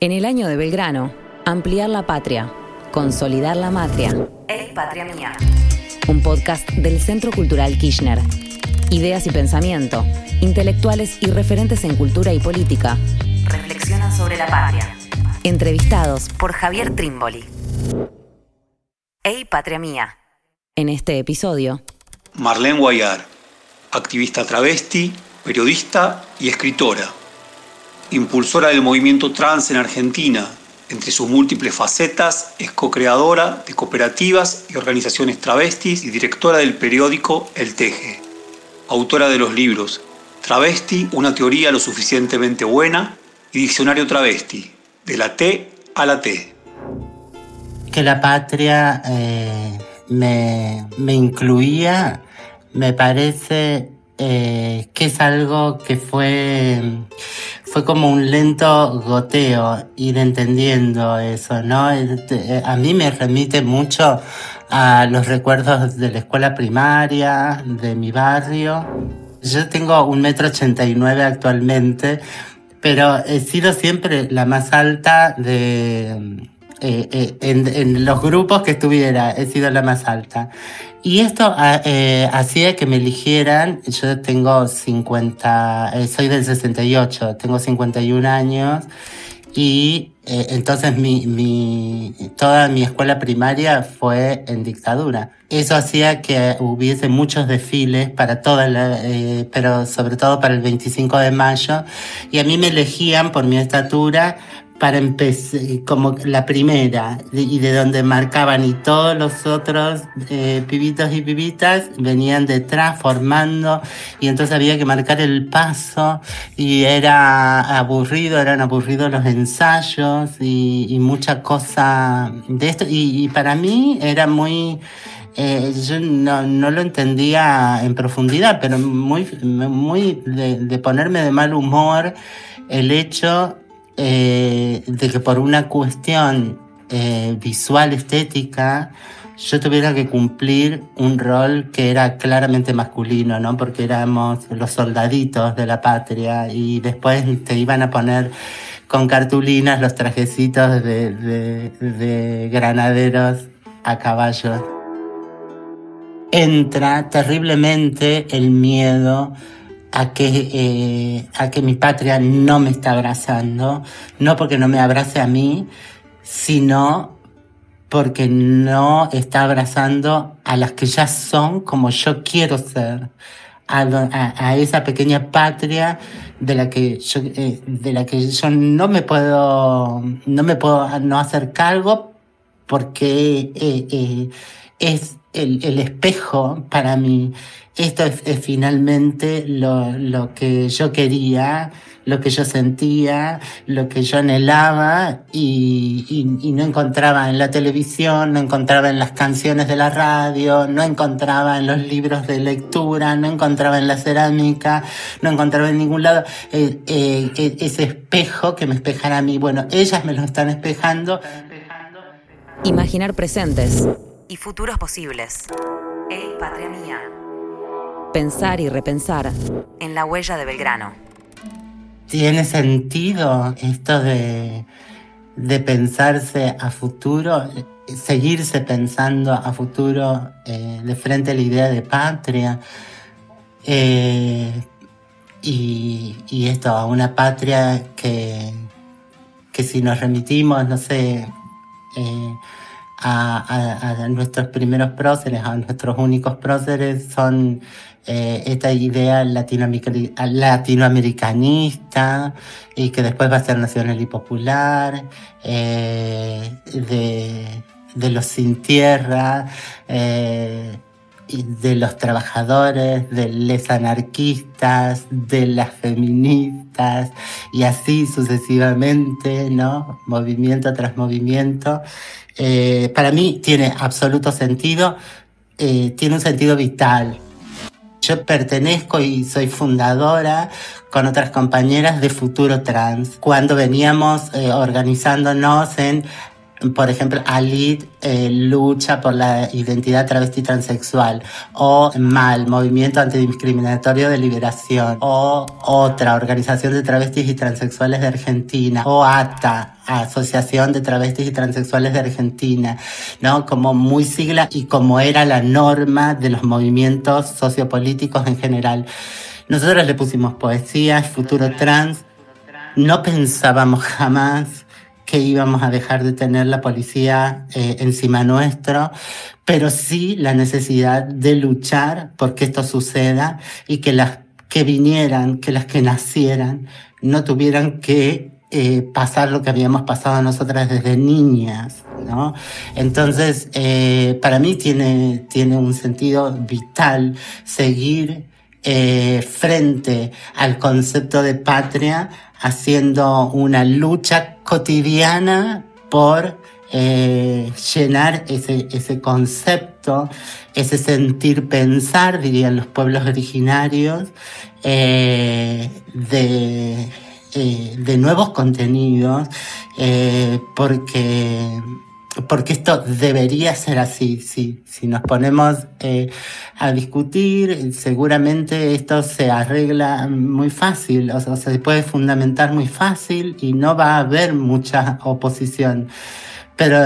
En el año de Belgrano, ampliar la patria, consolidar la matria. Ey, patria mía. Un podcast del Centro Cultural Kirchner. Ideas y pensamiento, intelectuales y referentes en cultura y política. Reflexionan sobre la patria. Entrevistados Por Javier Trimboli. Ey, patria mía. en este episodio. Marlene Guayar, activista travesti, periodista y escritora. Impulsora del movimiento trans en Argentina. Entre sus múltiples facetas, es co-creadora de cooperativas y organizaciones travestis y directora del periódico El Teje. Autora de los libros Travesti, una teoría lo suficientemente buena y Diccionario Travesti, de la T a la T. que la patria eh, me, me incluía, me parece eh, que es algo que fue, fue como un lento goteo, ir entendiendo eso, ¿no? A mí me remite mucho a los recuerdos de la escuela primaria, de mi barrio. Yo tengo un metro ochenta y nueve actualmente, pero he sido siempre la más alta de, eh, eh, en, en los grupos que estuviera, he sido la más alta. Y esto ah, eh, hacía que me eligieran, yo tengo 50, eh, soy del 68, tengo 51 años y eh, entonces mi, mi, toda mi escuela primaria fue en dictadura. Eso hacía que hubiese muchos desfiles para toda la, eh, pero sobre todo para el 25 de mayo. Y a mí me elegían por mi estatura para empezar como la primera y de donde marcaban y todos los otros eh, pibitos y pibitas venían detrás formando y entonces había que marcar el paso y era aburrido, eran aburridos los ensayos y, y mucha cosa de esto y, y para mí era muy eh, yo no, no lo entendía en profundidad, pero muy, muy de, de ponerme de mal humor el hecho eh, de que por una cuestión eh, visual, estética, yo tuviera que cumplir un rol que era claramente masculino, ¿no? Porque éramos los soldaditos de la patria y después te iban a poner con cartulinas los trajecitos de, de, de granaderos a caballo. Entra terriblemente el miedo a que, eh, a que mi patria no me está abrazando, no porque no me abrace a mí, sino porque no está abrazando a las que ya son como yo quiero ser, a, esa pequeña patria de la que yo, eh, de la que yo no me puedo, no me puedo no hacer cargo porque eh, eh, es el, el espejo para mí. Esto es, finalmente lo, lo que yo quería, lo que yo sentía, lo que yo anhelaba y, y- no encontraba en la televisión, no encontraba en las canciones de la radio, no encontraba en los libros de lectura, no encontraba en la cerámica, no encontraba en ningún lado eh, eh, eh, ese espejo que me espejara a mí. Bueno, ellas me lo están espejando. Imaginar presentes, Y futuros posibles. Ey, patria mía. pensar y repensar. En la huella de Belgrano. ¿Tiene sentido esto de, de pensarse a futuro, seguirse pensando a futuro eh, de frente a la idea de patria? Eh, y, y esto, a una patria que, que si nos remitimos, no sé, eh, a, a- a nuestros primeros próceres, a nuestros únicos próceres, son eh, esta idea latinoameric- latinoamericanista y que después va a ser nacional y popular, eh, de, de los sin tierra, eh, de los trabajadores, de los anarquistas, de las feministas y así sucesivamente, ¿no? Movimiento tras movimiento. Eh, para mí tiene absoluto sentido, eh, tiene un sentido vital. Yo pertenezco y soy fundadora con otras compañeras de Futuro Trans, cuando veníamos eh, organizándonos en por ejemplo, Alit eh, lucha por la identidad travesti transexual, o MAL, Movimiento Antidiscriminatorio de Liberación, o otra organización de travestis y transexuales de Argentina, o ATA, Asociación de Travestis y Transexuales de Argentina, ¿no? Como muy sigla y como era la norma de los movimientos sociopolíticos en general. Nosotros le pusimos poesía, futuro trans, no pensábamos jamás que íbamos a dejar de tener la policía eh, encima nuestro, pero sí la necesidad de luchar porque esto suceda y que las que vinieran, que las que nacieran, no tuvieran que eh, pasar lo que habíamos pasado nosotras desde niñas, ¿no? Entonces, eh, para mí tiene, tiene un sentido vital seguir eh, frente al concepto de patria haciendo una lucha cotidiana por eh, llenar ese, ese concepto, ese sentir pensar, dirían los pueblos originarios, eh, de, eh, de nuevos contenidos, eh, porque porque esto debería ser así, sí. Si nos ponemos eh, a discutir, seguramente esto se arregla muy fácil, o sea, se puede fundamentar muy fácil y no va a haber mucha oposición. Pero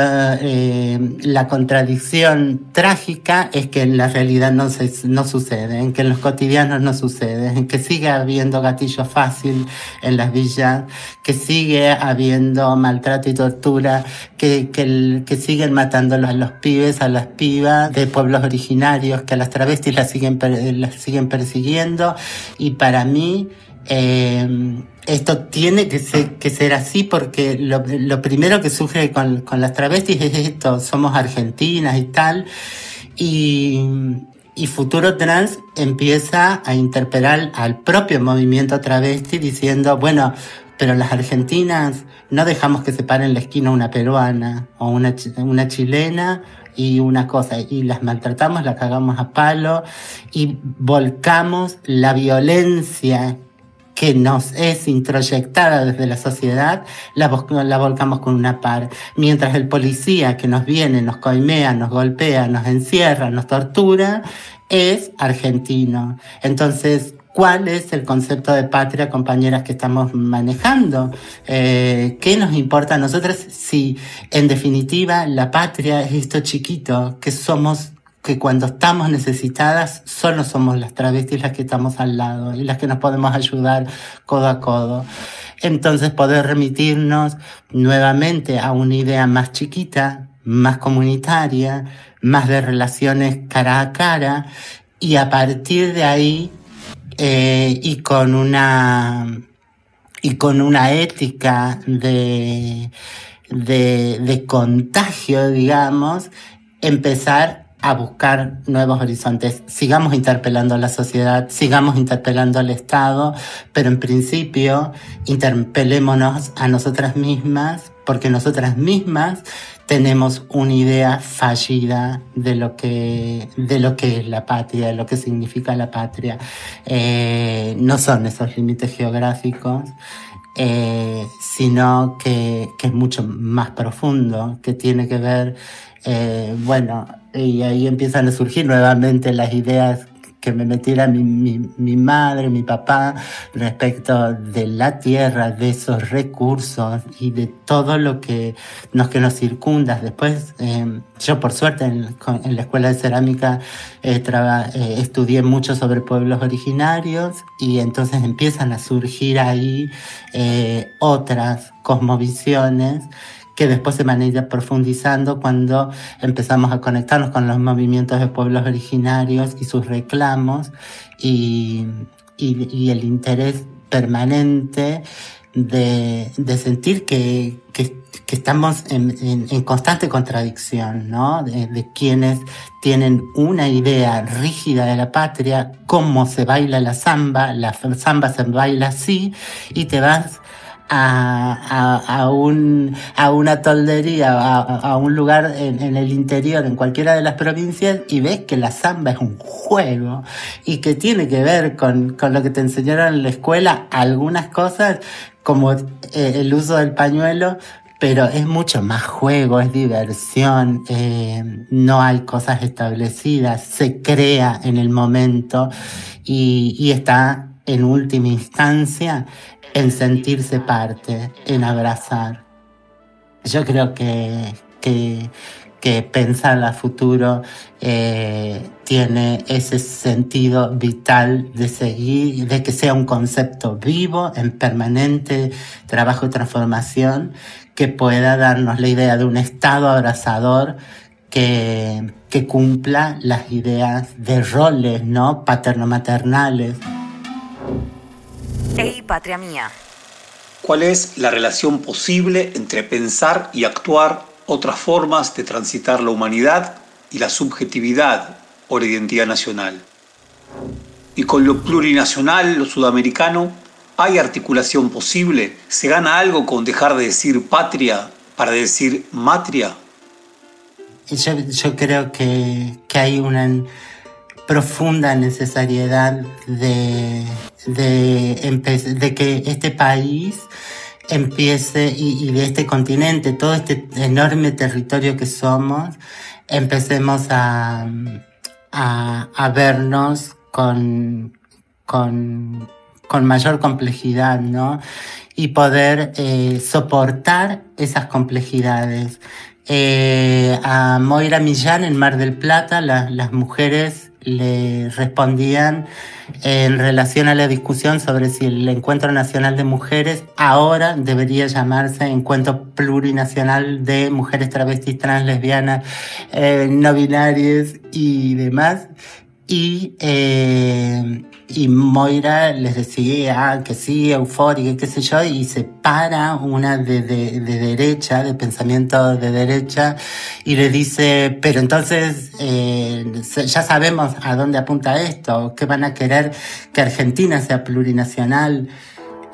eh, la contradicción trágica es que en la realidad no, se, no sucede, en que en los cotidianos no sucede, en que sigue habiendo gatillo fácil en las villas, que sigue habiendo maltrato y tortura, que, que, que siguen matando a los pibes, a las pibas de pueblos originarios, que a las travestis las siguen, las siguen persiguiendo. Y para mí, eh, esto tiene que ser, así porque lo, primero que sufre con, las travestis es esto, somos argentinas y tal, y, y Futuro Trans empieza a interpelar al propio movimiento travesti diciendo, bueno, pero las argentinas no dejamos que se pare en la esquina una peruana o una, una chilena y una cosa, y las maltratamos, las cagamos a palo y volcamos la violencia que nos es introyectada desde la sociedad, la, volcamos con una par. Mientras el policía que nos viene, nos coimea, nos golpea, nos encierra, nos tortura, es argentino. Entonces, ¿cuál es el concepto de patria, compañeras, que estamos manejando? Eh, ¿Qué nos importa a nosotros si, en definitiva, la patria es esto chiquito, que somos que cuando estamos necesitadas solo somos las travestis las que estamos al lado y las que nos podemos ayudar codo a codo. Entonces poder remitirnos nuevamente a una idea más chiquita, más comunitaria, más de relaciones cara a cara y a partir de ahí eh, y con una y con una ética de, de, de contagio, digamos, empezar a buscar nuevos horizontes. Sigamos interpelando a la sociedad, sigamos interpelando al Estado, pero en principio interpelémonos a nosotras mismas, porque nosotras mismas tenemos una idea fallida de lo que, de lo que es la patria, de lo que significa la patria. Eh, no son esos límites geográficos. Eh, sino que, que, es mucho más profundo, que tiene que ver, eh, bueno, y ahí empiezan a surgir nuevamente las ideas que me metiera mi, mi, mi, madre, mi papá, respecto de la tierra, de esos recursos y de todo lo que nos, que nos circunda. Después, eh, yo por suerte en, en, la escuela de cerámica eh, eh, estudié mucho sobre pueblos originarios y entonces empiezan a surgir ahí eh, otras cosmovisiones que después se van a ir profundizando cuando empezamos a conectarnos con los movimientos de pueblos originarios y sus reclamos y, y, el interés permanente de, de sentir que, que, estamos en, en, en, constante contradicción, ¿no? De, de, quienes tienen una idea rígida de la patria, cómo se baila la samba, la samba se baila así, y te vas a, a, a, un, a una toldería, a, a un lugar en, en, el interior, en cualquiera de las provincias, y ves que la samba es un juego y que tiene que ver con, con lo que te enseñaron en la escuela, algunas cosas, como eh, el uso del pañuelo, pero es mucho más juego, es diversión, eh, no hay cosas establecidas, se crea en el momento y, y está en última instancia en sentirse parte, en abrazar. Yo creo que, que, que pensar a futuro eh, tiene ese sentido vital de seguir, de que sea un concepto vivo, en permanente trabajo y transformación, que pueda darnos la idea de un Estado abrazador que, que cumpla las ideas de roles, ¿no? Paterno-maternales. Ey, patria mía. ¿Cuál es la relación posible entre pensar y actuar otras formas de transitar la humanidad y la subjetividad o la identidad nacional? Y con lo plurinacional, lo sudamericano, ¿Hay articulación posible? ¿Se gana algo con dejar de decir patria para decir matria? Yo, creo que, hay una profunda necesariedad de, de, que este país empiece y, de este continente, todo este enorme territorio que somos, empecemos a, a, vernos con, con con mayor complejidad, ¿no? Y poder eh, soportar esas complejidades. Eh, a Moira Millán en Mar del Plata, las mujeres le respondían en relación a la discusión sobre si el Encuentro Nacional de Mujeres ahora debería llamarse Encuentro Plurinacional de Mujeres Travestis, Trans, Lesbianas, eh, No Binarias y demás. Y, eh, y Moira les decía que sí, eufórica, qué sé yo, y se para una de, de, de, derecha, de pensamiento de derecha, y le dice, pero entonces eh, ya sabemos a dónde apunta esto, que van a querer que Argentina sea plurinacional.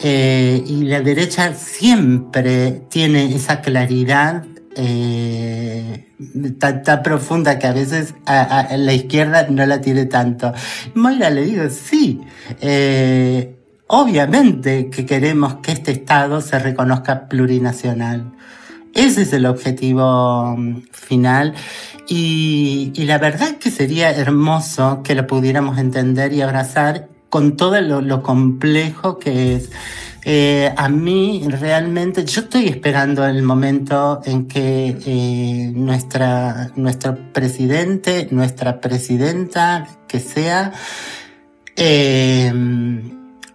Eh, y la derecha siempre tiene esa claridad eh, tan, profunda que a veces a, la izquierda no la tiene tanto. Moira le digo, sí, eh, obviamente que queremos que este Estado se reconozca plurinacional. Ese es el objetivo mm, final y, y la verdad que sería hermoso que lo pudiéramos entender y abrazar con todo lo, complejo que es. Eh, a mí realmente, yo estoy esperando el momento en que eh, nuestra, nuestro presidente, nuestra presidenta, que sea, eh,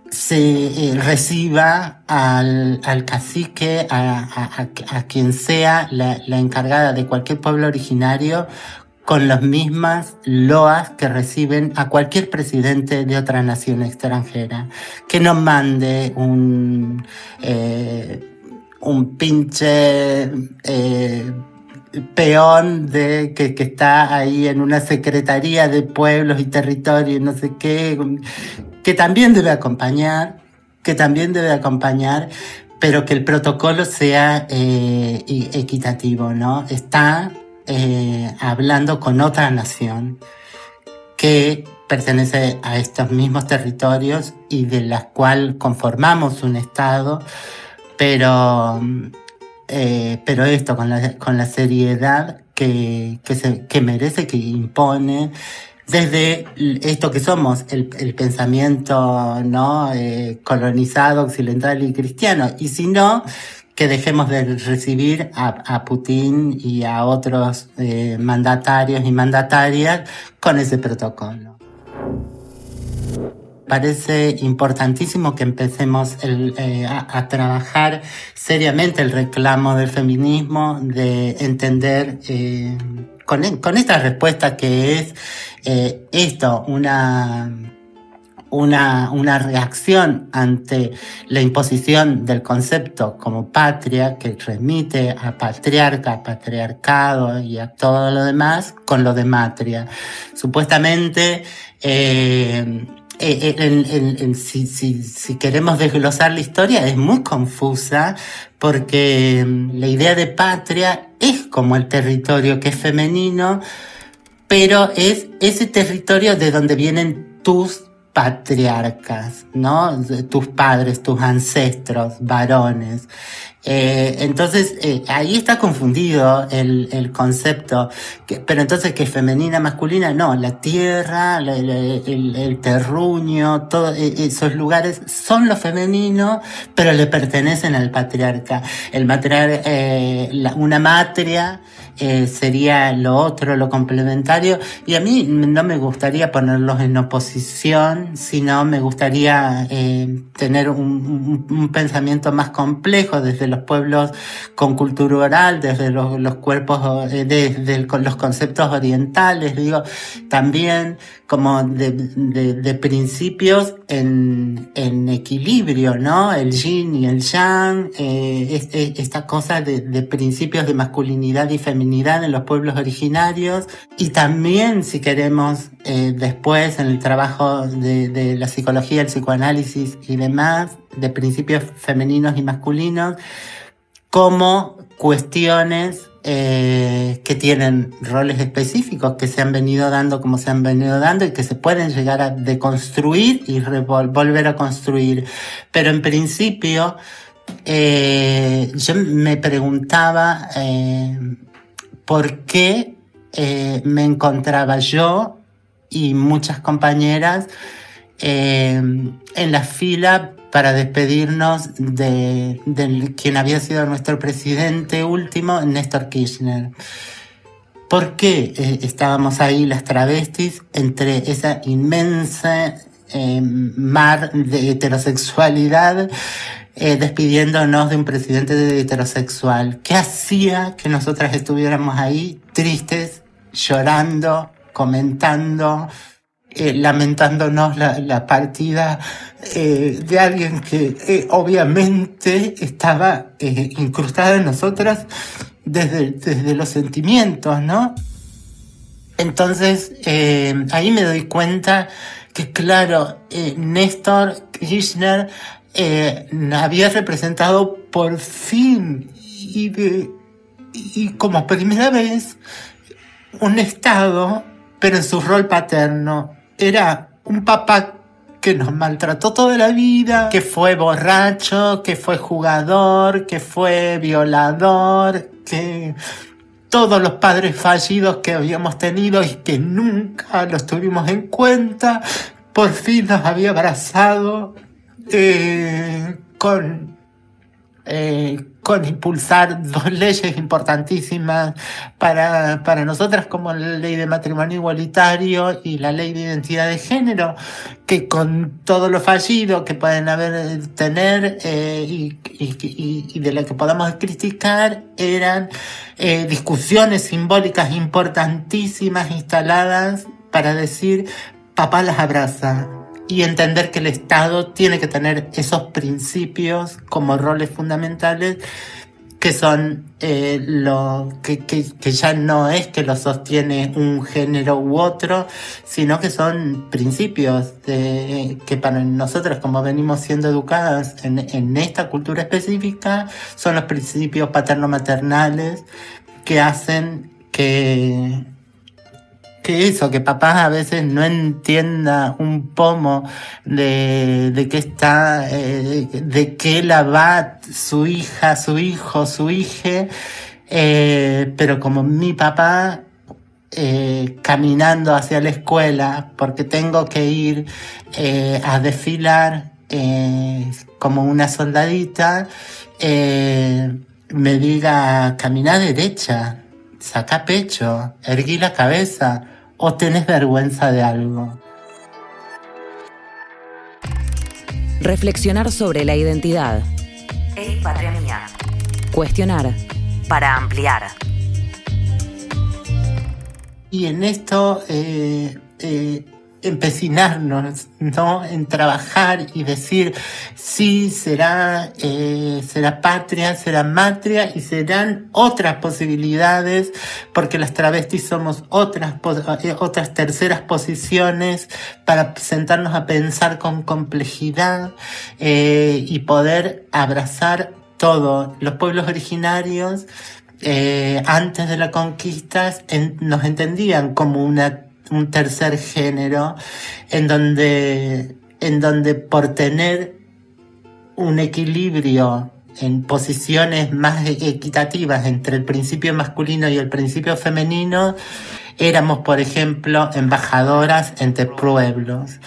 se reciba al, al cacique, a, a, quien sea la encargada de cualquier pueblo originario con las mismas loas que reciben a cualquier presidente de otra nación extranjera. Que no mande un, eh, un pinche eh, peón de que, que está ahí en una secretaría de pueblos y territorios, no sé qué, que también debe acompañar, que también debe acompañar, pero que el protocolo sea eh, equitativo, ¿no? Está eh, hablando con otra nación que pertenece a estos mismos territorios y de la cual conformamos un Estado, pero, eh, pero esto con la, con la seriedad que, que, merece, que impone, desde esto que somos, el, el pensamiento no eh, colonizado, occidental y cristiano, y si no, que dejemos de recibir a, Putin y a otros eh, mandatarios y mandatarias con ese protocolo. Parece importantísimo que empecemos eh, a, trabajar seriamente el reclamo del feminismo, de entender eh, con, con, esta respuesta que es esto, una una, una reacción ante la imposición del concepto como patria que remite a patriarca, a patriarcado y a todo lo demás con lo de matria. Supuestamente, eh, eh, si, si, si, queremos desglosar la historia es muy confusa porque mm, la idea de patria es como el territorio que es femenino, pero es ese territorio de donde vienen tus patriarcas, ¿no? Tus padres, tus ancestros, varones. Eh, entonces, eh, ahí está confundido el, el concepto. Pero entonces, que femenina, masculina? No, la tierra, el, el, terruño, todos esos lugares son lo femenino, pero le pertenecen al patriarca. El matriarca, eh, la, una matria, eh, sería lo otro, lo complementario. Y a mí no me gustaría ponerlos en oposición, sino me gustaría eh, tener un, un, pensamiento más complejo desde los pueblos con cultura oral, desde los, cuerpos, eh, desde los conceptos orientales, digo, también como de, de, de principios en, en, equilibrio, ¿no? El yin y el yang, eh, este, esta cosa de, de, principios de masculinidad y feminidad en los pueblos originarios y también, si queremos, eh, después en el trabajo de, de la psicología, el psicoanálisis y demás, de principios femeninos y masculinos, como cuestiones eh, que tienen roles específicos que se han venido dando como se han venido dando y que se pueden llegar a deconstruir y volver a construir. Pero en principio, eh, yo me preguntaba eh, por qué me encontraba yo y muchas compañeras eh, en la fila para despedirnos de, de, quien había sido nuestro presidente último, Néstor Kirchner. ¿Por qué eh, estábamos ahí las travestis entre esa inmensa eh, mar de heterosexualidad eh, despidiéndonos de un presidente heterosexual? ¿Qué hacía que nosotras estuviéramos ahí tristes, llorando, comentando? Eh, lamentándonos la, partida eh, de alguien que eh, obviamente estaba incrustada en nosotras desde, desde los sentimientos, ¿no? Entonces, ahí me doy cuenta que, claro, Néstor Kirchner había representado por fin y, y como primera vez un Estado, pero en su rol paterno, era un papá que nos maltrató toda la vida, que fue borracho, que fue jugador, que fue violador, que todos los padres fallidos que habíamos tenido y que nunca los tuvimos en cuenta, por fin nos había abrazado eh, con eh, con impulsar dos leyes importantísimas para, para nosotras como la ley de matrimonio igualitario y la ley de identidad de género, que con todo lo fallido que pueden haber tener eh, y, y, y, de la que podamos criticar eran eh, discusiones simbólicas importantísimas instaladas para decir papá las abraza, y entender que el Estado tiene que tener esos principios como roles fundamentales que son eh, lo que, que, que, ya no es que lo sostiene un género u otro, sino que son principios de, que para nosotros, como venimos siendo educadas en, en esta cultura específica, son los principios paterno-maternales que hacen que que eso, que papá a veces no entienda un pomo de, de qué está, eh, de qué la va su hija, su hijo, su hija, eh, pero como mi papá eh, caminando hacia la escuela porque tengo que ir eh, a desfilar como una soldadita, me diga, camina derecha, saca pecho, erguí la cabeza, o tenés vergüenza de algo. Reflexionar sobre la identidad. Hey, patria mía. Cuestionar. Para ampliar. Y en esto eh, eh, empecinarnos, ¿no? En trabajar y decir, sí, será, eh, será patria, será matria y serán otras posibilidades, porque las travestis somos otras, eh, otras terceras posiciones para sentarnos a pensar con complejidad eh, y poder abrazar todo. Los pueblos originarios antes de la conquista nos entendían como una un tercer género en donde, en donde por tener un equilibrio en posiciones más equitativas entre el principio masculino y el principio femenino, éramos, por ejemplo, embajadoras entre pueblos.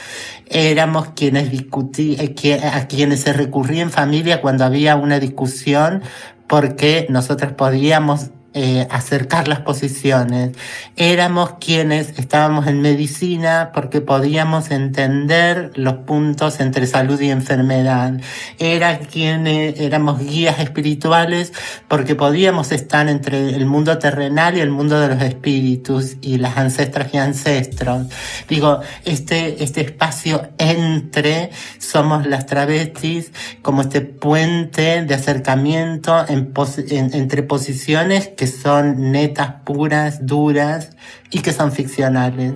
Éramos quienes discutían, eh, a quienes se recurría en familia cuando había una discusión porque nosotros podíamos eh, acercar las posiciones. Éramos quienes estábamos en medicina porque podíamos entender los puntos entre salud y enfermedad. Era quienes éramos guías espirituales porque podíamos estar entre el mundo terrenal y el mundo de los espíritus y las ancestras y ancestros. Digo, este, este espacio entre somos las travestis como este puente de acercamiento entre posiciones que son netas, puras, duras y que son ficcionales.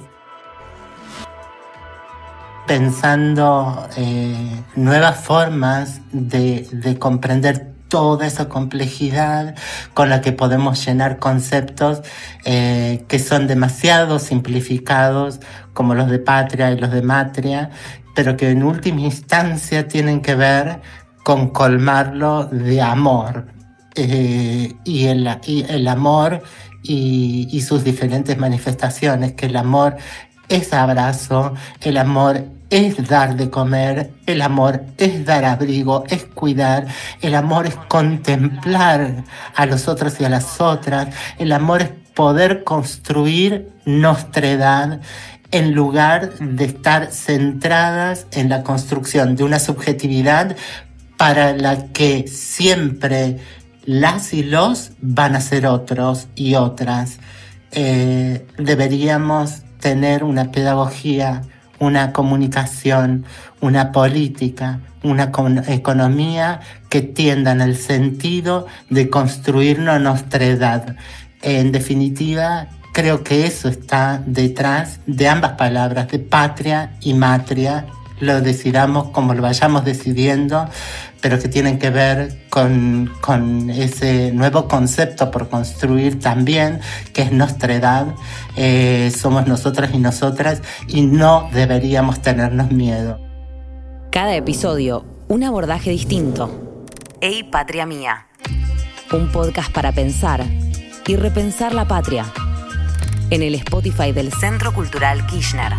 Pensando eh, nuevas formas de, de comprender toda esa complejidad con la que podemos llenar conceptos eh, que son demasiado simplificados, como los de patria y los de matria, pero que en última instancia tienen que ver con colmarlo de amor, eh, y, el, amor y, y, sus diferentes manifestaciones, que el amor es abrazo, el amor es dar de comer, el amor es dar abrigo, es cuidar, el amor es contemplar a los otros y a las otras, el amor es poder construir nuestra edad en lugar de estar centradas en la construcción de una subjetividad para la que siempre las y los van a ser otros y otras. Eh, deberíamos tener una pedagogía, una comunicación, una política, una economía que tiendan el sentido de construirnos nuestra edad. En definitiva, creo que eso está detrás de ambas palabras, de patria y matria, lo decidamos como lo vayamos decidiendo, pero que tienen que ver con, con ese nuevo concepto por construir también, que es nuestra edad, eh, somos nosotras y nosotras, y no deberíamos tenernos miedo. Cada episodio, un abordaje distinto. Ey, patria mía. Un podcast para pensar y repensar la patria. En el Spotify del Centro Cultural Kirchner.